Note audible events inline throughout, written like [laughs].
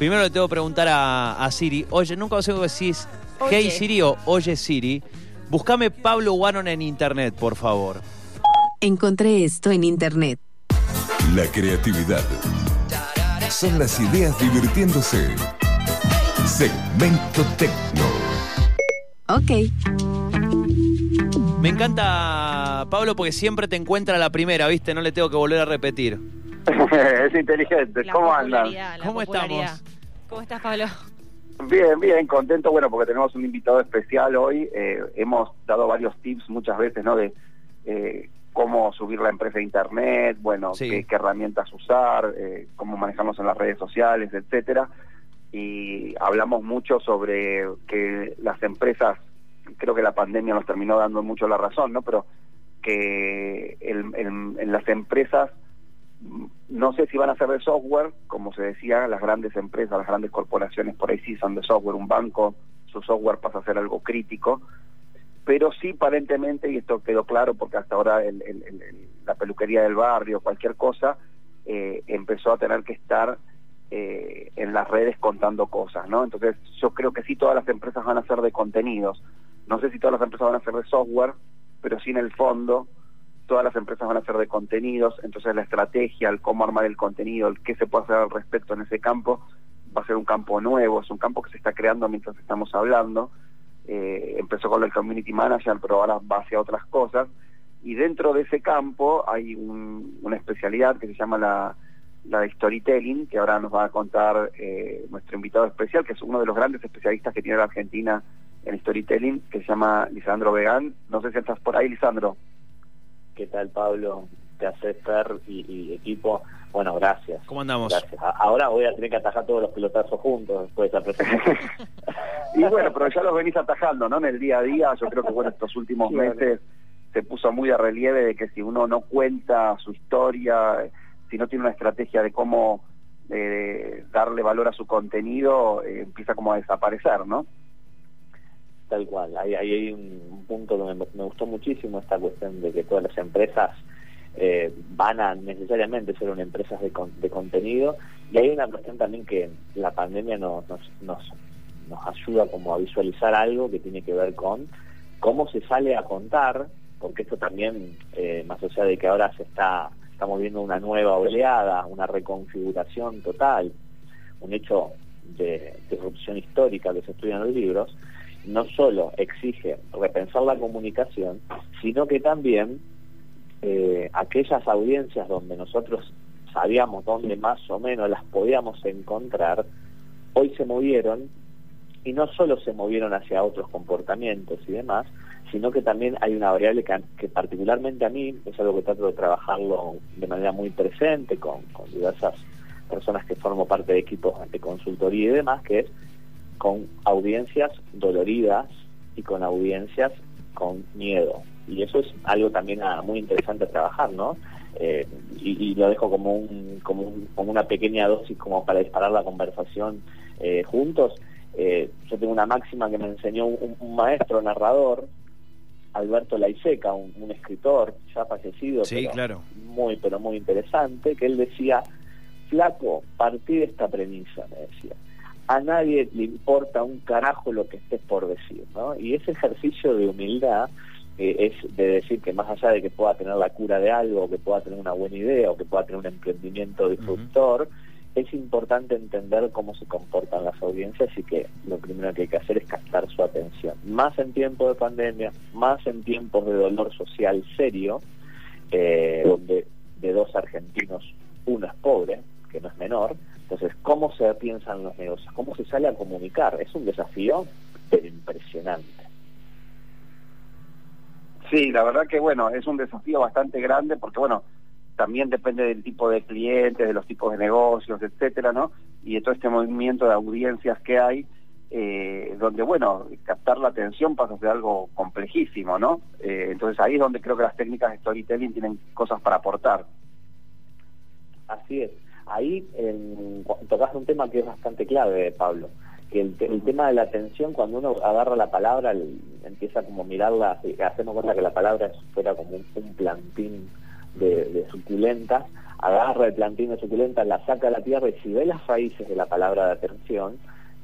Primero le tengo que preguntar a, a Siri. Oye, nunca sé si es Oye. Hey Siri o Oye Siri. Buscame Pablo Waron en internet, por favor. Encontré esto en internet. La creatividad. Son las ideas divirtiéndose. Segmento Tecno. Ok. Me encanta, Pablo, porque siempre te encuentra la primera, ¿viste? No le tengo que volver a repetir. [laughs] es inteligente. La ¿Cómo andan? popularidad, la ¿Cómo popularidad. estamos? ¿Cómo estás, Pablo? Bien, bien, contento, bueno, porque tenemos un invitado especial hoy. Eh, hemos dado varios tips muchas veces, ¿no? De eh, cómo subir la empresa a internet, bueno, Sí. qué, qué herramientas usar, eh, cómo manejarnos en las redes sociales, etcétera. Y hablamos mucho sobre que las empresas, creo que la pandemia nos terminó dando mucho la razón, ¿no? Pero que en las empresas no sé si van a ser de software, como se decía, las grandes empresas, las grandes corporaciones por ahí sí son de software, un banco, su software pasa a ser algo crítico, pero sí aparentemente, y esto quedó claro porque hasta ahora la peluquería del barrio, cualquier cosa, eh, empezó a tener que estar eh, en las redes contando cosas, ¿no? Entonces yo creo que sí todas las empresas van a ser de contenidos, no sé si todas las empresas van a ser de software, pero sí en el fondo todas las empresas van a ser de contenidos, entonces la estrategia, el cómo armar el contenido, el qué se puede hacer al respecto en ese campo, va a ser un campo nuevo, es un campo que se está creando mientras estamos hablando. Eh, empezó con el community manager, pero ahora va hacia otras cosas. Y dentro de ese campo hay un- una especialidad que se llama la, la de storytelling, que ahora nos va a contar eh, nuestro invitado especial, que es uno de los grandes especialistas que tiene la Argentina en storytelling, que se llama Lisandro Vegán. No sé si estás por ahí, Lisandro. ¿Qué tal, Pablo? Te hace Fer y, y equipo. Bueno, gracias. ¿Cómo andamos? Gracias. Ahora voy a tener que atajar todos los pelotazos juntos después de esa presentación. [laughs] Y bueno, pero ya los venís atajando, ¿no? En el día a día, yo creo que bueno, estos últimos meses se puso muy a relieve de que si uno no cuenta su historia, si no tiene una estrategia de cómo eh, darle valor a su contenido, eh, empieza como a desaparecer, ¿no? Tal cual. Ahí, hay un, un punto que me, gustó muchísimo, esta cuestión de que todas las empresas eh, van a necesariamente ser una empresas de, de contenido. Y hay una cuestión también que la pandemia nos, nos, nos, nos ayuda como a visualizar algo que tiene que ver con cómo se sale a contar, porque esto también, eh, más allá de que ahora se está, estamos viendo una nueva oleada, una reconfiguración total, un hecho de disrupción histórica que se estudia en los libros, no solo exige repensar la comunicación, sino que también eh, aquellas audiencias donde nosotros sabíamos dónde más o menos las podíamos encontrar, hoy se movieron y no solo se movieron hacia otros comportamientos y demás, sino que también hay una variable que, que particularmente a mí es algo que trato de trabajarlo de manera muy presente con, con diversas personas que formo parte de equipos de consultoría y demás, que es con audiencias doloridas y con audiencias con miedo. Y eso es algo también ah, muy interesante a trabajar, ¿no? Eh, y, y lo dejo como, un, como, un- como una pequeña dosis como para disparar la conversación eh, juntos. Eh, yo tengo una máxima que me enseñó un, un maestro narrador, Alberto Laiseca, un, un escritor ya fallecido, Sí, pero claro. muy, pero muy interesante, que él decía, flaco, partí de esta premisa, me decía. A nadie le importa un carajo lo que estés por decir, ¿no? Y ese ejercicio de humildad eh, es de decir que más allá de que pueda tener la cura de algo, o que pueda tener una buena idea, o que pueda tener un emprendimiento disruptor, es importante entender cómo se comportan las audiencias y que lo primero que hay que hacer es captar su atención. Más en tiempos de pandemia, más en tiempos de dolor social serio, eh, donde de dos argentinos uno es pobre, que no es menor. Entonces, ¿cómo se piensan los negocios? ¿Cómo se sale a comunicar? Es un desafío, pero impresionante. Sí, la verdad que bueno, es un desafío bastante grande porque bueno, también depende del tipo de clientes, de los tipos de negocios, etcétera, ¿no? Y de todo este movimiento de audiencias que hay, eh, donde bueno, captar la atención pasa a ser algo complejísimo, ¿no? Eh, entonces ahí es donde creo que las técnicas de storytelling tienen cosas para aportar. Así es. Ahí en, tocaste un tema que es bastante clave, Pablo, que el, te- el tema de la atención, cuando uno agarra la palabra, el- empieza como a mirarla, hacemos cuenta que la palabra fuera como un, un plantín de, de suculentas, agarra el plantín de suculenta, la saca a la tierra y si ve las raíces de la palabra de atención,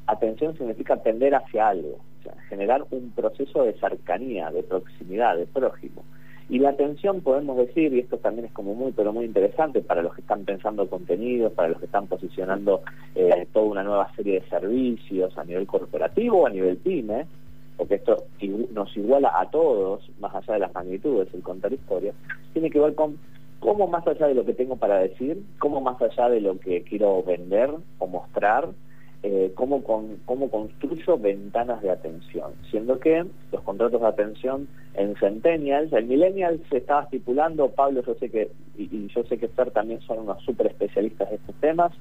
atención significa tender hacia algo, o sea, generar un proceso de cercanía, de proximidad, de prójimo. Y la atención podemos decir, y esto también es como muy, pero muy interesante para los que están pensando contenidos, para los que están posicionando eh, toda una nueva serie de servicios a nivel corporativo a nivel pyme, porque esto nos iguala a todos, más allá de las magnitudes, el contar historias, tiene que ver con cómo más allá de lo que tengo para decir, cómo más allá de lo que quiero vender o mostrar, eh, cómo, con, cómo construyo ventanas de atención, siendo que los contratos de atención en Centennials, en Millennials se estaba estipulando, Pablo yo sé que, y, yo sé que Fer también son unos súper especialistas de estos temas,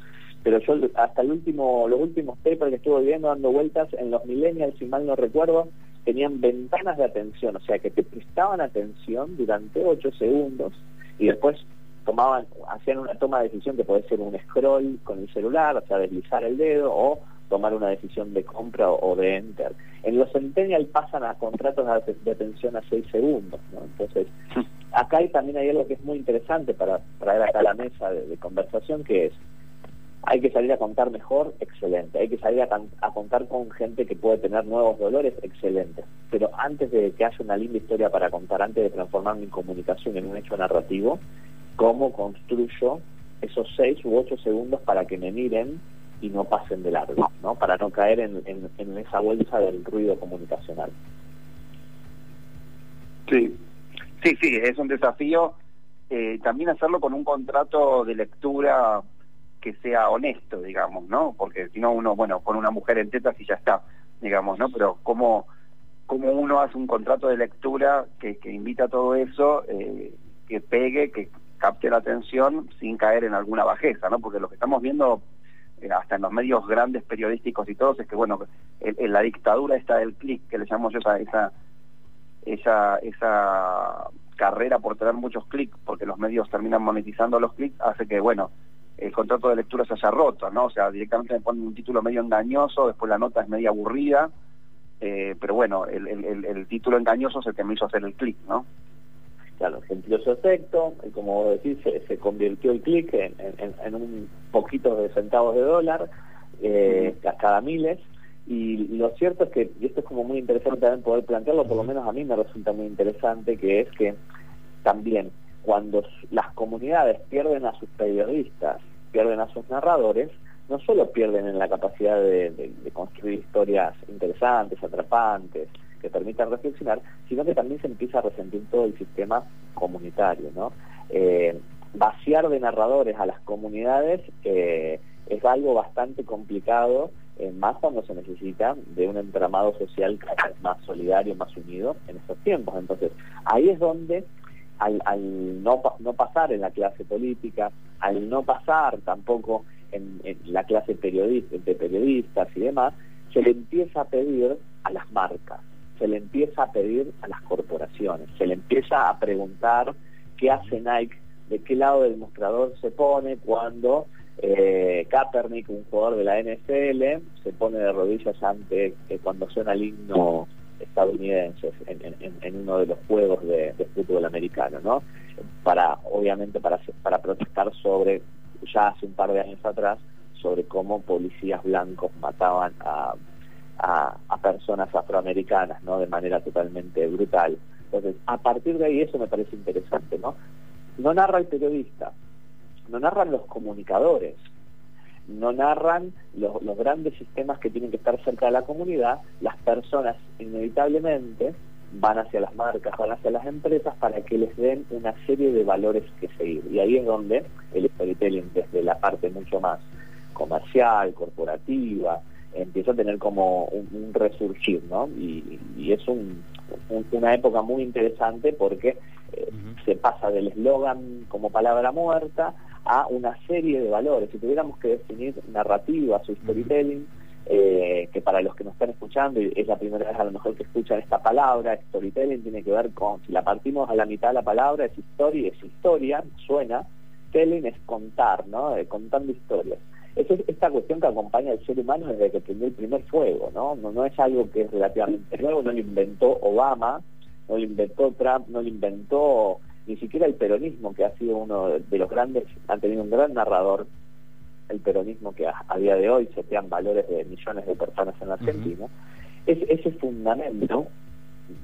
pero yo hasta el último, los últimos papers que estuve viendo dando vueltas en los Millennials, si mal no recuerdo, tenían ventanas de atención, o sea que te prestaban atención durante 8 segundos y después tomaban, hacían una toma de decisión que puede ser un scroll con el celular, o sea, deslizar el dedo o tomar una decisión de compra o, de enter. En los Centennial pasan a contratos de, atención a 6 segundos, ¿no? Entonces, [laughs] acá hay, también hay algo que es muy interesante para traer acá a la mesa de, conversación, que es, hay que salir a contar mejor, excelente. Hay que salir a, a, contar con gente que puede tener nuevos dolores, excelente. Pero antes de que haya una linda historia para contar, antes de transformar mi comunicación en un hecho narrativo, cómo construyo esos seis u ocho segundos para que me miren y no pasen de largo, ¿no? Para no caer en, en, esa bolsa del ruido comunicacional. Sí, sí, sí, es un desafío. Eh, también hacerlo con un contrato de lectura que sea honesto, digamos, ¿no? Porque si no uno, bueno, con una mujer en tetas y ya está, digamos, ¿no? Pero cómo, cómo uno hace un contrato de lectura que, que invita a todo eso, eh, que pegue, que capte la atención sin caer en alguna bajeza, ¿no? Porque lo que estamos viendo eh, hasta en los medios grandes periodísticos y todos es que, bueno, en, la dictadura está el clic, que le llamo yo esa, esa, esa, esa carrera por tener muchos clics, porque los medios terminan monetizando los clics, hace que, bueno, el contrato de lectura se haya roto, ¿no? O sea, directamente me ponen un título medio engañoso, después la nota es media aburrida, eh, pero bueno, el, el, el, título engañoso es el que me hizo hacer el clic, ¿no? Claro, sentió su efecto, y como vos decís, se, convirtió el clic en, un poquito de centavos de dólar, eh, cada miles, y lo cierto es que, y esto es como muy interesante también poder plantearlo, por lo menos a mí me resulta muy interesante, que es que también cuando las comunidades pierden a sus periodistas, pierden a sus narradores, no solo pierden en la capacidad de construir historias interesantes, atrapantes, que permitan reflexionar, sino que también se empieza a resentir todo el sistema comunitario, ¿no? Eh, vaciar de narradores a las comunidades eh, es algo bastante complicado, eh, más cuando se necesita de un entramado social más solidario, más unido en estos tiempos. Entonces, ahí es donde al, no, no pasar en la clase política, al no pasar tampoco en, en la clase periodista, de periodistas y demás, se le empieza a pedir a las marcas, se le empieza a pedir a las corporaciones, se le empieza a preguntar qué hace Nike, de qué lado del mostrador se pone cuando eh, Kaepernick, un jugador de la NFL, se pone de rodillas ante eh, cuando suena el himno estadounidense en, uno de los juegos de, fútbol americano, ¿no? Para, obviamente, para, para protestar sobre, ya hace un par de años atrás, sobre cómo policías blancos mataban a a, personas afroamericanas, ¿no? De manera totalmente brutal. Entonces, a partir de ahí eso me parece interesante, ¿no? No narra el periodista, no narran los comunicadores, no narran los, los, grandes sistemas que tienen que estar cerca de la comunidad, las personas inevitablemente van hacia las marcas, van hacia las empresas para que les den una serie de valores que seguir. Y ahí es donde el storytelling, desde la parte mucho más comercial, corporativa, empieza a tener como un, resurgir, ¿no? Y, es una época muy interesante porque eh, se pasa del eslogan como palabra muerta a una serie de valores. Si tuviéramos que definir narrativa, su storytelling, eh, que para los que nos están escuchando, y es la primera vez a lo mejor que escuchan esta palabra, storytelling tiene que ver con, si la partimos a la mitad de la palabra, es historia, es historia, suena, telling es contar, ¿no? Eh, contando historias es esta cuestión que acompaña al ser humano desde que prendió el primer fuego, ¿no? ¿no? No es algo que es relativamente nuevo, no lo inventó Obama, no lo inventó Trump, no lo inventó ni siquiera el peronismo, que ha sido uno de los grandes, han tenido un gran narrador, el peronismo que a, día de hoy setean valores de millones de personas en la Argentina, es, ese fundamento,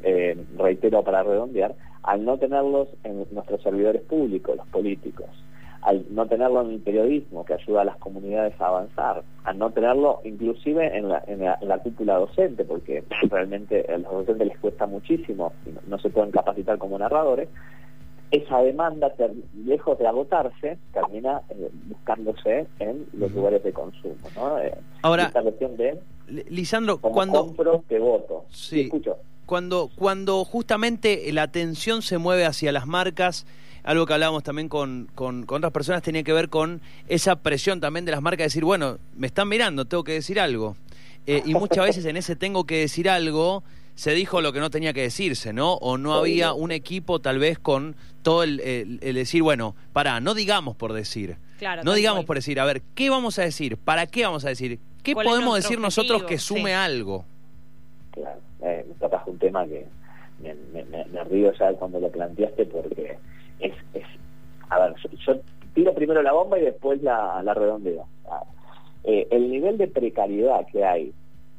eh, reitero para redondear, al no tenerlos en nuestros servidores públicos, los políticos, al no tenerlo en el periodismo, que ayuda a las comunidades a avanzar, al no tenerlo inclusive en la, en la, cúpula docente, porque [laughs] realmente a los docentes les cuesta muchísimo, no, se pueden capacitar como narradores, esa demanda, lejos de agotarse, termina eh, buscándose en los lugares de consumo. ¿no? Eh, Ahora, esta cuestión de, Lisandro, cuando... compro, te voto. Sí. Escucho. Cuando, cuando justamente la atención se mueve hacia las marcas algo que hablábamos también con, con, otras personas tenía que ver con esa presión también de las marcas de decir, bueno, me están mirando, tengo que decir algo. Eh, y muchas veces en ese tengo que decir algo se dijo lo que no tenía que decirse, ¿no? O no había un equipo tal vez con todo el, decir, bueno, para, no digamos por decir. Claro, no digamos por decir, a ver, ¿qué vamos a decir? ¿Para qué vamos a decir? ¿Qué podemos decir nosotros que sume algo? Claro, eh, me un tema que me, me, me, río ya cuando lo planteaste porque es, es a ver, yo, tiro primero la bomba y después la, la redondeo. Ah, eh, el nivel de precariedad que hay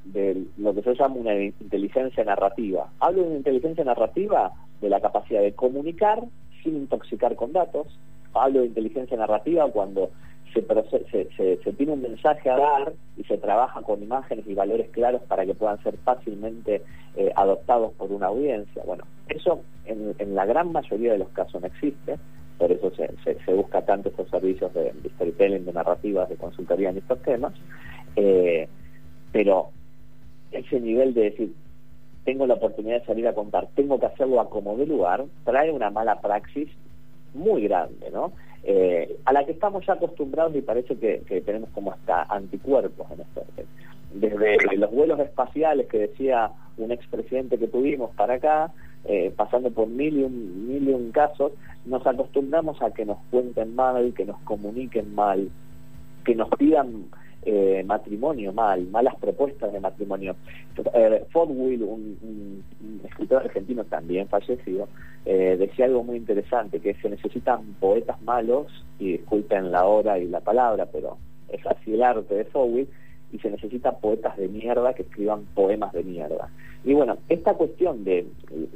de lo que yo llamo una inteligencia narrativa. Hablo de una inteligencia narrativa de la capacidad de comunicar sin intoxicar con datos. Hablo de inteligencia narrativa cuando se, tiene un mensaje a dar y se trabaja con imágenes y valores claros para que puedan ser fácilmente eh, adoptados por una audiencia. Bueno, eso en, la gran mayoría de los casos no existe, por eso se, se, busca tanto estos servicios de, storytelling, de narrativas, de consultoría en estos temas, eh, pero ese nivel de decir, tengo la oportunidad de salir a contar, tengo que hacerlo a como de lugar, trae una mala praxis muy grande, ¿no? Eh, a la que estamos ya acostumbrados y parece que, tenemos como hasta anticuerpos en esto. Desde los vuelos espaciales que decía un expresidente que tuvimos para acá, eh, pasando por mil y, un, mil y un casos, nos acostumbramos a que nos cuenten mal, que nos comuniquen mal, que nos pidan eh, matrimonio mal, malas propuestas de matrimonio. Eh, Ford Will, un, escritor argentino también fallecido, eh, decía algo muy interesante, que se necesitan poetas malos, y disculpen la hora y la palabra, pero es así el arte de Will y se necesitan poetas de mierda que escriban poemas de mierda. Y bueno, esta cuestión de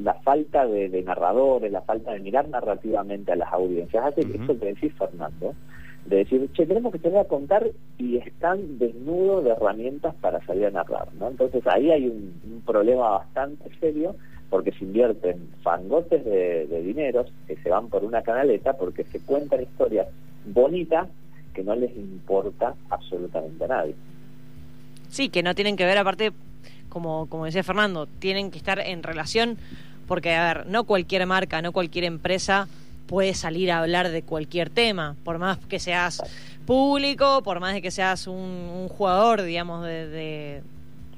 la falta de, narradores, la falta de mirar narrativamente a las audiencias, hace que esto que decís, Fernando, de decir, che, tenemos que tener a contar y están desnudos de herramientas para salir a narrar, ¿no? Entonces ahí hay un, problema bastante serio porque se invierten fangotes de, de dineros que se van por una canaleta porque se cuentan historias bonitas que no les importa absolutamente a nadie. Sí, que no tienen que ver, aparte, como, como decía Fernando, tienen que estar en relación, porque, a ver, no cualquier marca, no cualquier empresa puedes salir a hablar de cualquier tema, por más que seas público, por más de que seas un, jugador, digamos, de,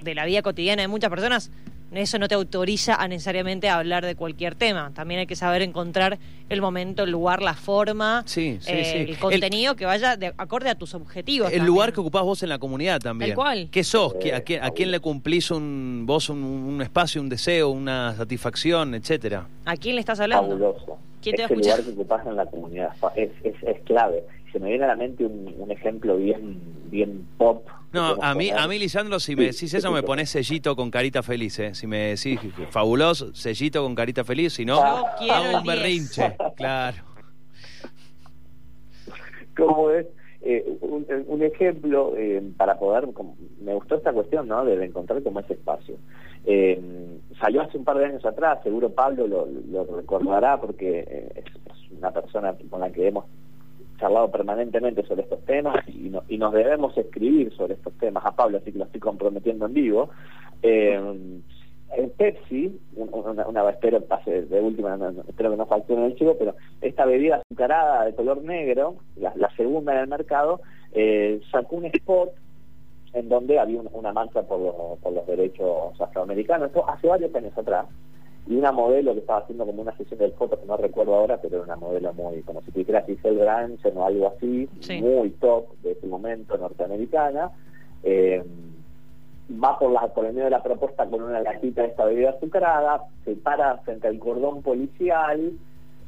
de, la vida cotidiana de muchas personas, eso no te autoriza a necesariamente hablar de cualquier tema. También hay que saber encontrar el momento, el lugar, la forma, eh, el contenido que vaya de, acorde a tus objetivos. El lugar que ocupás vos en la comunidad también. cual. ¿Qué sos? ¿A quién, a quién le cumplís un, vos un, espacio, un deseo, una satisfacción, etcétera? ¿A quién le estás hablando? Fabuloso. ¿Quién te lugar que ocupás en la comunidad es, es, es clave. Se me viene a la mente un, un ejemplo bien, bien pop no, a mí, a mí, Lisandro, si me decís eso, me pones sellito con carita feliz, ¿eh? Si me decís fabuloso, sellito con carita feliz, si no, hago un berrinche, claro. [laughs] ¿Cómo es? Eh, un, ejemplo eh, para poder, me gustó esta cuestión, ¿no? De encontrar como ese espacio. Eh, salió hace un par de años atrás, seguro Pablo lo, recordará porque es, una persona con la que hemos charlado permanentemente sobre estos temas y, nos debemos escribir sobre estos temas a Pablo, así que lo estoy comprometiendo en vivo. Eh, en Pepsi, una, una espero de última, espero que no falte en el chivo, pero esta bebida azucarada de color negro, la, segunda en el mercado, eh, sacó un spot en donde había una, una mancha por los, por los derechos afroamericanos, esto hace varios años atrás, y una modelo que estaba haciendo como una sesión de fotos que no recuerdo ahora, pero era una modelo muy, como si dijera Giselle Branchen o algo así, muy top de ese momento norteamericana. Eh, va por, la, por el medio de la propuesta con una latita de esta bebida azucarada, se para frente al cordón policial,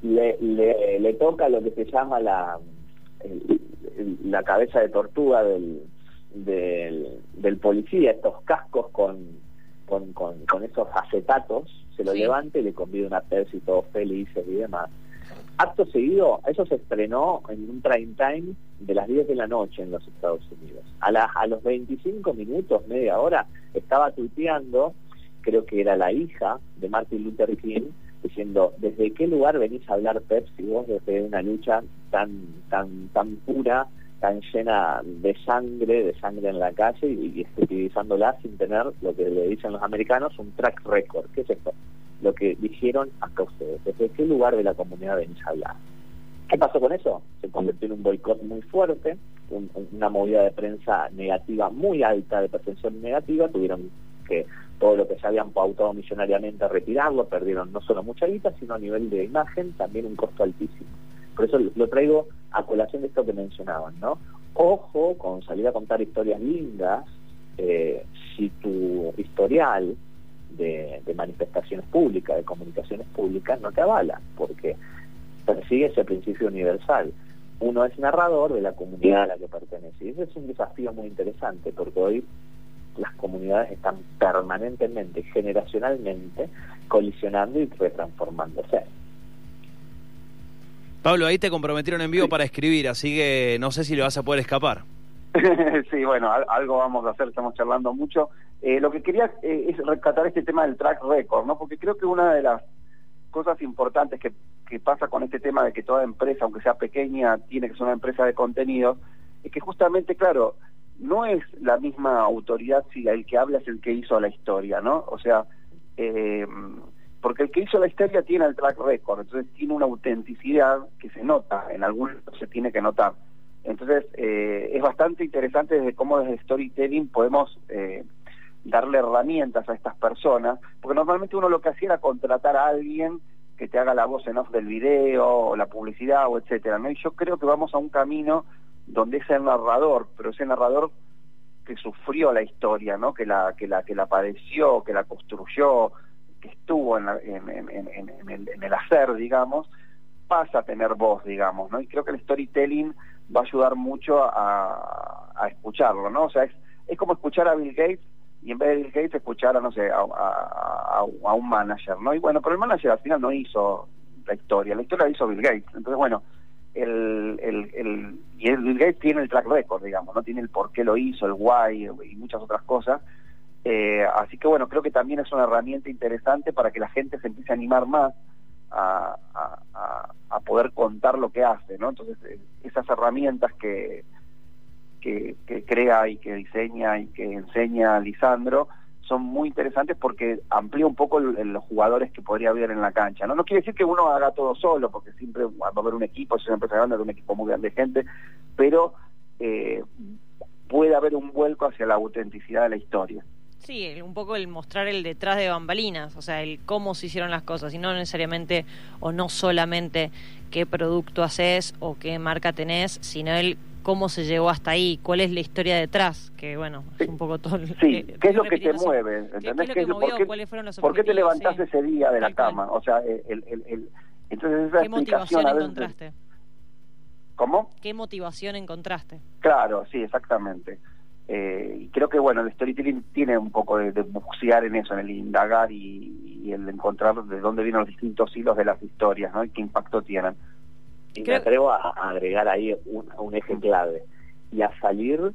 le, le, le toca lo que se llama la, el- el- la cabeza de tortuga del, del, del policía, estos cascos con, con, con, con esos acetatos, se lo Sí. levanta y le convida una Pepsi, todos felices y demás. Acto seguido, eso se estrenó en un prime time de las 10 de la noche en los Estados Unidos. A, la- a los 25 minutos, media hora, estaba tuiteando, creo que era la hija de Martin Luther King, diciendo, ¿desde qué lugar venís a hablar Pepsi vos desde una lucha tan, tan, tan pura, tan llena de sangre, de sangre en la calle y, y estupidizándola sin tener lo que le dicen los americanos, un track record? ¿Qué es esto? Lo que dijeron acá ustedes, ¿desde qué lugar de la comunidad venís a hablar? ¿Qué pasó con eso? Se convirtió en un boicot muy fuerte, un- un- una movida de prensa negativa muy alta, de percepción negativa, tuvieron que todo lo que se habían pautado millonariamente retirarlo, perdieron no solo mucha guita, sino a nivel de imagen también un costo altísimo. Por eso lo traigo a colación de esto que mencionaban, ¿no? Ojo con salir a contar historias lindas, eh, si tu historial de, de manifestaciones públicas, de comunicaciones públicas, no te avala, porque persigue ese principio universal. Uno es narrador de la comunidad a la que pertenece. Y ese es un desafío muy interesante, porque hoy las comunidades están permanentemente, generacionalmente, colisionando y retransformándose. Pablo, ahí te comprometieron en vivo para escribir, así que no sé si le vas a poder escapar. [laughs] sí, bueno, al- algo vamos a hacer, estamos charlando mucho. Eh, lo que quería eh, es rescatar este tema del track record, ¿no? Porque creo que una de las cosas importantes que, que pasa con este tema de que toda empresa, aunque sea pequeña, tiene que ser una empresa de contenido, es que justamente, claro, no es la misma autoridad si el que habla es el que hizo la historia, ¿no? O sea, eh, porque el que hizo la historia tiene el track record, entonces tiene una autenticidad que se nota, en algún se tiene que notar. Entonces, eh, es bastante interesante desde cómo desde storytelling podemos eh, darle herramientas a estas personas, porque normalmente uno lo que hacía era contratar a alguien que te haga la voz en off del video, o la publicidad, o etcétera, ¿no? Y yo creo que vamos a un camino donde ese narrador, pero ese narrador que sufrió la historia, ¿no? Que la, que la, que la padeció, que la construyó, que estuvo en, la- en, el, en el hacer, digamos, pasa a tener voz, digamos, ¿no? Y creo que el storytelling va a ayudar mucho a, a escucharlo, ¿no? O sea, es, como escuchar a Bill Gates y en vez de Bill Gates escuchar a, no sé, a un manager, ¿no? Y bueno, pero el manager al final no hizo la historia, la historia la hizo Bill Gates. Entonces, bueno, el, el, el, y el Bill Gates tiene el track record, digamos, ¿no? Tiene el por qué lo hizo, el why y muchas otras cosas. Eh, así que bueno, creo que también es una herramienta interesante para que la gente se empiece a animar más a, poder contar lo que hace, ¿no? Entonces, esas herramientas que, que, crea y que diseña y que enseña Lisandro son muy interesantes porque amplía un poco los jugadores que podría haber en la cancha. ¿no? no quiere decir que uno haga todo solo, porque siempre va a haber un equipo, es una empresa grande, un equipo muy grande de gente, pero eh, puede haber un vuelco hacia la autenticidad de la historia. Sí, un poco el mostrar el detrás de bambalinas, o sea, el cómo se hicieron las cosas, y no necesariamente o no solamente qué producto haces o qué marca tenés, sino el cómo se llegó hasta ahí, cuál es la historia detrás, que bueno, es un poco todo. Sí, eh, ¿qué es lo que te mueve? ¿Qué- ¿Entendés? qué ¿Qué es lo que ¿Por movió? qué- ¿Cuáles fueron los ¿Por qué te Sí. ese día de la cama? O sea, el, el, el- entonces esa ¿Qué motivación a veces- encontraste? ¿Cómo? ¿Qué motivación encontraste? Claro, sí, exactamente. Eh, y creo que bueno, el storytelling tiene un poco de, de bucear en eso, en el indagar y, y el encontrar de dónde vienen los distintos hilos de las historias, ¿no? Y qué impacto tienen. Y me atrevo a a agregar ahí un, un eje clave. Y a salir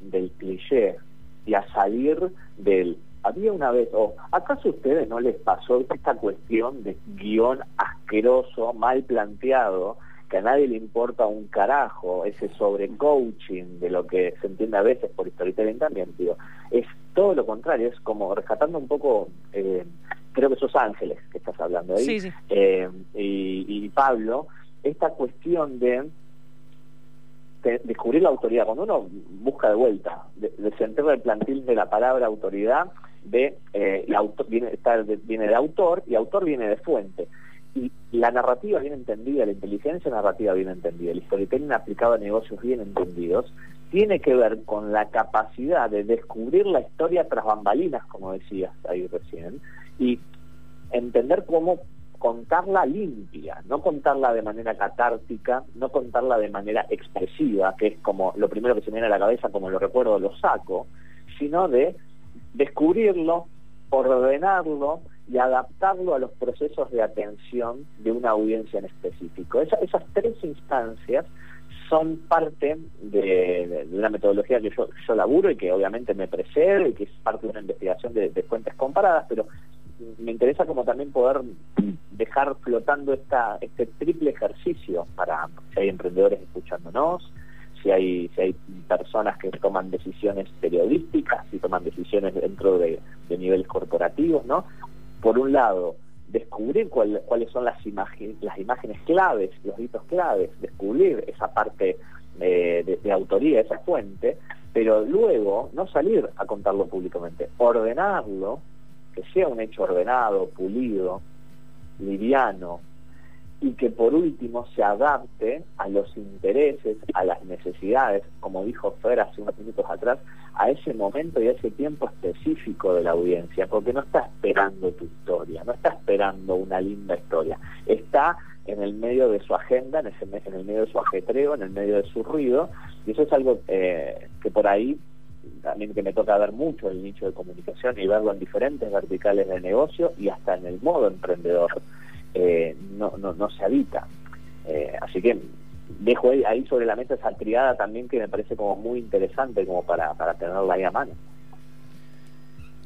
del cliché, y a salir del... Había una vez, o ¿acaso a ustedes no les pasó esta cuestión de guion asqueroso, mal planteado, que a nadie le importa un carajo, ese sobre coaching de lo que se entiende a veces por storytelling también, digo, es todo lo contrario, es como rescatando un poco, eh, creo que sos Ángeles que estás hablando ahí, Sí, sí. eh, y, y Pablo, esta cuestión de, de descubrir la autoridad. Cuando uno busca de vuelta, de, desenterra el plantil de la palabra autoridad, de eh, la auto- viene, está de- viene de autor y autor viene de fuente. Y la narrativa bien entendida, la inteligencia narrativa bien entendida, el storytelling aplicado a negocios bien entendidos, tiene que ver con la capacidad de descubrir la historia tras bambalinas, como decías ahí recién, y entender cómo contarla limpia, no contarla de manera catártica, no contarla de manera expresiva, que es como lo primero que se viene a la cabeza, como lo recuerdo, lo saco, sino de descubrirlo, ordenarlo y adaptarlo a los procesos de atención de una audiencia en específico. esas tres instancias son parte de, una metodología que yo, yo laburo y que obviamente me precede y que es parte de una investigación de, de fuentes comparadas, pero me interesa como también poder dejar flotando esta, este triple ejercicio para si hay emprendedores escuchándonos, si hay, si hay personas que toman decisiones periodísticas, si toman decisiones dentro de, niveles corporativos, ¿no? Por un lado, descubrir cuáles son las, imágenes las imágenes claves, los hitos claves, descubrir esa parte eh, de, autoría, esa fuente, pero luego no salir a contarlo públicamente, ordenarlo, que sea un hecho ordenado, pulido, liviano, y que por último se adapte a los intereses, a las necesidades, como dijo Fer hace unos minutos atrás, a ese momento y a ese tiempo específico de la audiencia, porque no está esperando tu historia, no está esperando una linda historia, está en el medio de su agenda, en, ese, el medio de su ajetreo, en el medio de su ruido, y eso es algo eh, que por ahí también que me toca ver mucho el nicho de comunicación y verlo en diferentes verticales de negocio y hasta en el modo emprendedor eh, no, no, no se habita. Eh, así que dejo ahí sobre la mesa esa triada también que me parece como muy interesante como para, para tenerla ahí a mano.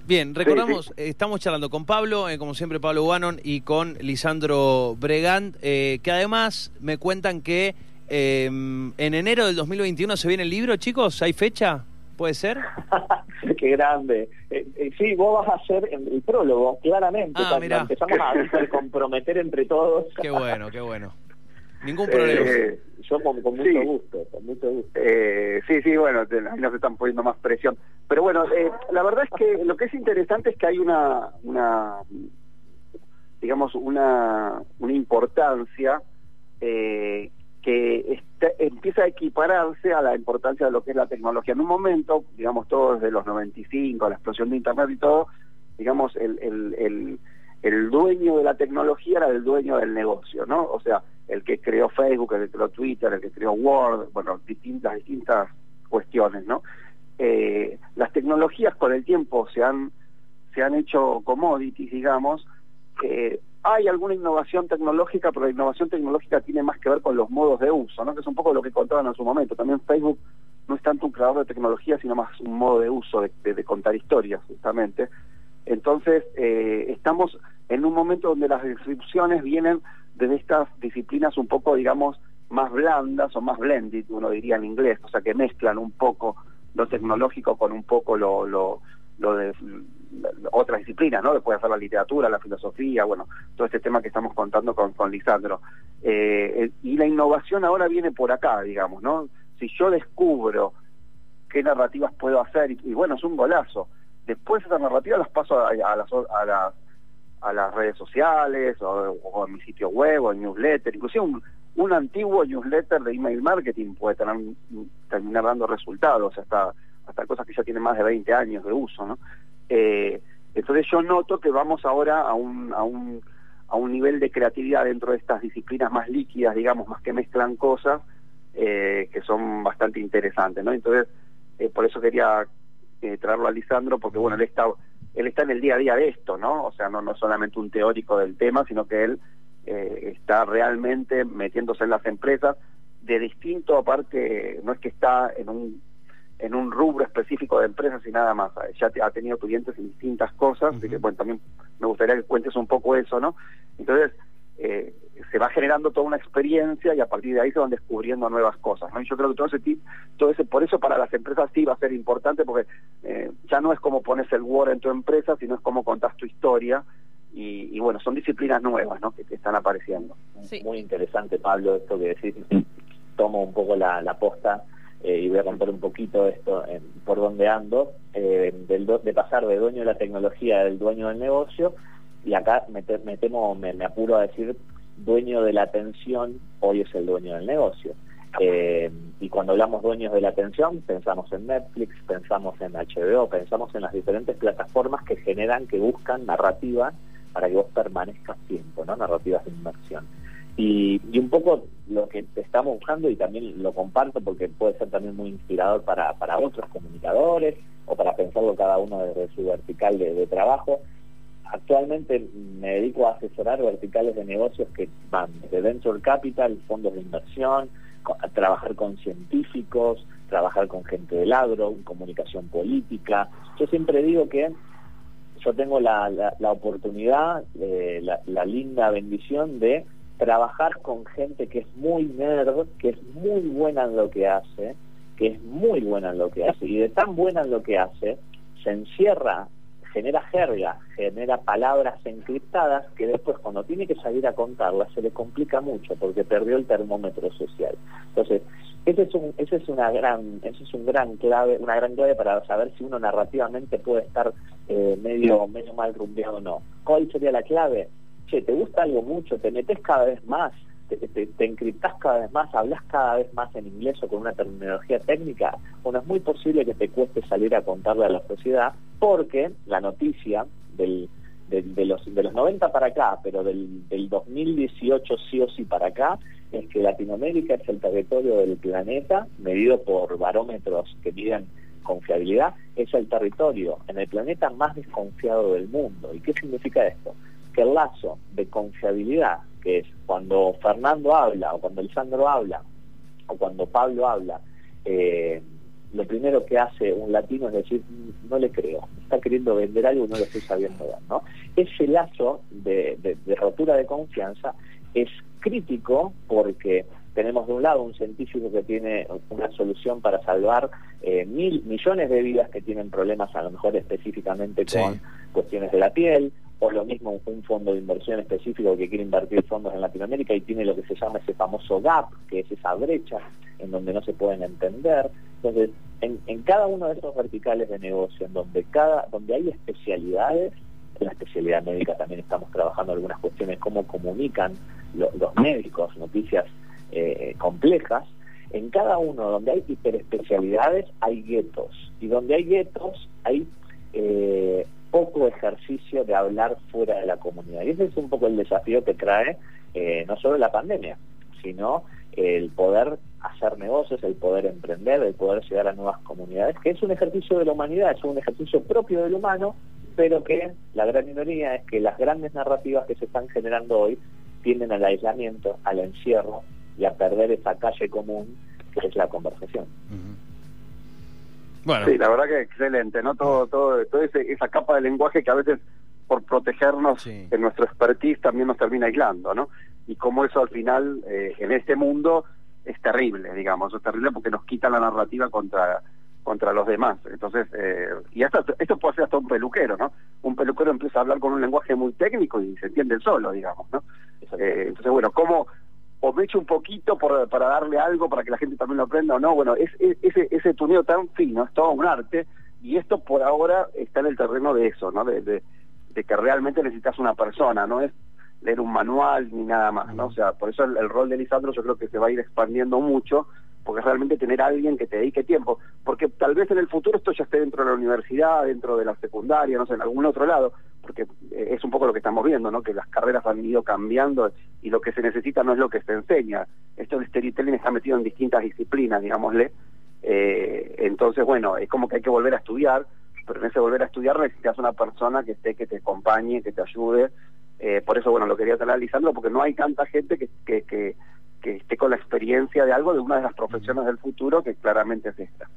Bien, recordamos, estamos charlando con Pablo, eh, como siempre Pablo Guanon, y con Lisandro Bregant, que además me cuentan que en enero del 2021 se viene el libro, chicos, ¿hay fecha? ¿Puede ser? [laughs] Qué grande. Eh, eh, sí, vos vas a hacer el prólogo, claramente. Ah, empezamos a, [laughs] comprometer entre todos. Qué bueno, qué bueno. Ningún problema. Eh, yo con, mucho gusto, con mucho gusto. sí, sí, bueno, ahí nos están poniendo más presión. Pero bueno, la verdad es que lo que es interesante es que hay una, una digamos, una, una importancia eh, que empieza a equipararse a la importancia de lo que es la tecnología. En un momento, digamos, todo desde los 95, la explosión de Internet y todo, digamos, el, el, el, dueño de la tecnología era el dueño del negocio, ¿no? O sea, el que creó Facebook, el que creó Twitter, el que creó Word, bueno, distintas, distintas cuestiones, ¿no? Eh, las tecnologías con el tiempo se han, se han hecho commodities, digamos, eh, hay alguna innovación tecnológica, pero la innovación tecnológica tiene más que ver con los modos de uso, ¿no? que es un poco lo que contaban en su momento. También Facebook no es tanto un creador de tecnología, sino más un modo de uso, de, contar historias, justamente. Entonces, eh, estamos en un momento donde las descripciones vienen desde estas disciplinas un poco, digamos, más blandas o más blended, uno diría en inglés, o sea, que mezclan un poco lo tecnológico con un poco lo, lo, lo de otras disciplinas, ¿no? Puede ser la literatura, la filosofía, bueno, todo este tema que estamos contando con, Lisandro. Eh, y la innovación ahora viene por acá, digamos, ¿no? Si yo descubro qué narrativas puedo hacer, y, bueno, es un golazo. Después esas narrativas las paso a, las, a, las, redes sociales, o, en mi sitio web, o en newsletter, inclusive un, un antiguo newsletter de email marketing puede tener, terminar dando resultados, hasta, hasta cosas que ya tienen más de 20 años de uso, ¿no? Eh, entonces yo noto que vamos ahora a un, a, un, a un nivel de creatividad dentro de estas disciplinas más líquidas, digamos, más que mezclan cosas, eh, que son bastante interesantes, ¿no? Entonces, eh, por eso quería traerlo a Lisandro, porque bueno, él está, él está en el día a día de esto, ¿no? O sea, no, no solamente un teórico del tema, sino que él está realmente metiéndose en las empresas de distinto, aparte, no es que está en un en un rubro específico de empresas y nada más. Ya ha tenido clientes en distintas cosas, así que bueno, también me gustaría que cuentes un poco eso, ¿no? Entonces, eh, se va generando toda una experiencia y a partir de ahí se van descubriendo nuevas cosas, ¿no? Y yo creo que todo ese tip, todo ese, por eso para las empresas sí va a ser importante porque eh, ya no es como pones el Word en tu empresa, sino es como contás tu historia y, bueno, son disciplinas nuevas, ¿no? Que, están apareciendo. Muy interesante, Pablo, esto que decís. Tomo un poco la, la posta eh, y voy a contar un poquito esto por dónde ando, eh, de pasar de dueño de la tecnología del dueño del negocio, y acá me, temo, me, apuro a decir dueño de la atención, hoy es el dueño del negocio. Eh, y cuando hablamos dueños de la atención, pensamos en Netflix, pensamos en HBO, pensamos en las diferentes plataformas que generan, que buscan narrativa para que vos permanezcas tiempo, ¿no? Narrativas de inmersión. Y, y, un poco lo que estamos buscando, y también lo comparto porque puede ser también muy inspirador para, para otros comunicadores o para pensarlo cada uno desde su vertical de, de trabajo, actualmente me dedico a asesorar verticales de negocios que van desde Venture Capital, fondos de inversión, trabajar con científicos, trabajar con gente del agro, comunicación política. Yo siempre digo que yo tengo la, la, oportunidad, eh, la linda bendición de trabajar con gente que es muy nerd, que es muy buena en lo que hace, que es muy buena en lo que hace, y de tan buena en lo que hace, se encierra genera jerga, genera palabras encriptadas que después cuando tiene que salir a contarlas se le complica mucho porque perdió el termómetro social. Entonces, ese es un, ese es una gran, ese es un gran clave, una gran clave para saber si uno narrativamente puede estar eh, medio, medio mal rumbeado o no. ¿Cuál sería la clave? Che, te gusta algo mucho, te metes cada vez más, te, te, te, encriptás cada vez más, hablas cada vez más en inglés o con una terminología técnica, bueno, es muy posible que te cueste salir a contarle a la sociedad porque la noticia del, de, los, de los 90 para acá, pero del, del 2018 sí o sí para acá, es que Latinoamérica es el territorio del planeta, medido por barómetros que miden confiabilidad, es el territorio en el planeta más desconfiado del mundo. ¿Y qué significa esto? Que el lazo de confiabilidad, que es cuando Fernando habla, o cuando Lisandro habla, o cuando Pablo habla, eh, lo primero que hace un latino es decir, no le creo, está queriendo vender algo y no lo estoy sabiendo dar, ¿no? Ese lazo de, de, de, rotura de confianza es crítico porque tenemos de un lado un científico que tiene una solución para salvar eh, mil millones de vidas que tienen problemas a lo mejor específicamente con sí. cuestiones de la piel, o lo mismo un fondo de inversión específico que quiere invertir fondos en Latinoamérica y tiene lo que se llama ese famoso gap, que es esa brecha en donde no se pueden entender. Entonces, en, en cada uno de esos verticales de negocio, en donde cada, donde hay especialidades, en la especialidad médica también estamos trabajando algunas cuestiones, cómo comunican lo, los médicos noticias eh, complejas, en cada uno donde hay hiperespecialidades hay guetos, y donde hay guetos hay eh, poco ejercicio de hablar fuera de la comunidad. Y ese es un poco el desafío que trae eh, no solo la pandemia, sino el poder hacer negocios, el poder emprender, el poder llegar a nuevas comunidades, que es un ejercicio de la humanidad, es un ejercicio propio del humano, pero que la gran minoría es que las grandes narrativas que se están generando hoy tienden al aislamiento, al encierro y a perder esa calle común que es la conversación. Bueno. Sí, la verdad que excelente, ¿no? Todo, todo, todo ese, esa capa de lenguaje que a veces por protegernos sí. en nuestro expertise también nos termina aislando, ¿no? Y como eso al final, eh, en este mundo, es terrible, digamos, es terrible porque nos quita la narrativa contra contra los demás. Entonces, eh, y hasta, esto puede ser hasta un peluquero, ¿no? Un peluquero empieza a hablar con un lenguaje muy técnico y se entiende solo, digamos, ¿no? Eh, entonces, bueno, ¿cómo o me echo un poquito por, para darle algo para que la gente también lo aprenda o no? Bueno, es, es, ese, ese tuneo tan fino, es todo un arte y esto por ahora está en el terreno de eso, ¿no? De, de, de que realmente necesitas una persona, no es leer un manual ni nada más, ¿no? O sea, por eso el, el, rol de Lisandro yo creo que se va a ir expandiendo mucho, porque realmente tener a alguien que te dedique tiempo, porque tal vez en el futuro esto ya esté dentro de la universidad, dentro de la secundaria, no sé, en algún otro lado, porque es un poco lo que estamos viendo, ¿no? Que las carreras han ido cambiando y lo que se necesita no es lo que se enseña. Esto de storytelling está metido en distintas disciplinas, digámosle. Eh, entonces, bueno, es como que hay que volver a estudiar, pero en ese volver a estudiar necesitas una persona que esté, que te acompañe, que te ayude. Eh, por eso, bueno, lo quería estar analizando, porque no hay tanta gente que, que, que, esté con la experiencia de algo de una de las profesiones del futuro, que claramente es esta.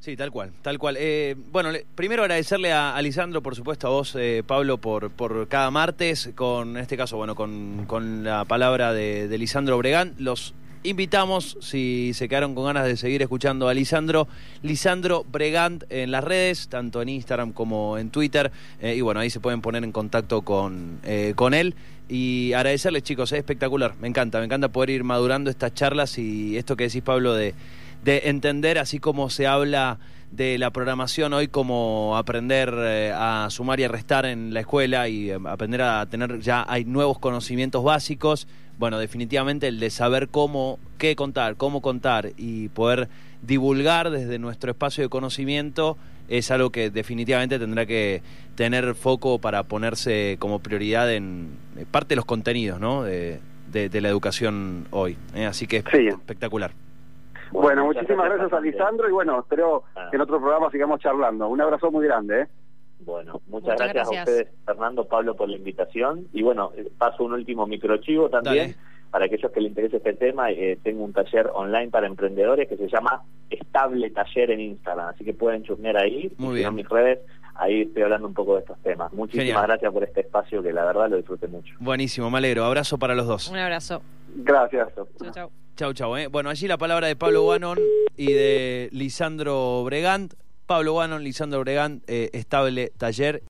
Sí, tal cual, tal cual. Eh, bueno, le, primero agradecerle a, a, Lisandro, por supuesto, a vos, eh, Pablo, por, por cada martes, con en este caso, bueno, con, con la palabra de, de, Lisandro Bregán. Los invitamos, si se quedaron con ganas de seguir escuchando a Lisandro, Lisandro Bregant en las redes, tanto en Instagram como en Twitter, eh, y bueno, ahí se pueden poner en contacto con, eh, con él. Y agradecerles, chicos, es espectacular, me encanta, me encanta poder ir madurando estas charlas y esto que decís, Pablo, de de entender, así como se habla de la programación hoy, como aprender eh, a sumar y a restar en la escuela y eh, aprender a tener ya hay nuevos conocimientos básicos. Bueno, definitivamente el de saber cómo, qué contar, cómo contar y poder divulgar desde nuestro espacio de conocimiento es algo que definitivamente tendrá que tener foco para ponerse como prioridad en eh, parte de los contenidos ¿no? de, de- de la educación hoy. ¿eh? Así que Sí. espectacular. Bueno, muchísimas gracias. Lisandro y bueno, espero Ah. que en otro programa sigamos charlando. Un abrazo muy grande. ¿eh? Bueno, muchas, Muchas gracias, gracias. a ustedes, Fernando, Pablo, por la invitación. Y bueno, eh, paso un último microchivo también. Dale. Para aquellos que les interese este tema, eh, tengo un taller online para emprendedores que se llama Estable Taller en Instagram. Así que pueden chusmear ahí. Muy bien. no, en mis redes, ahí estoy hablando un poco de estos temas. Muchísimas Genial. gracias por este espacio que la verdad lo disfruté mucho. Buenísimo, me alegro. Abrazo para los dos. Un abrazo. Gracias. Chau, chau. Chau, chau. ¿eh? Bueno, allí la palabra de Pablo Guanon y de Lisandro Bregant. Pablo Guanon, Lisandro Bregant, eh, estable taller.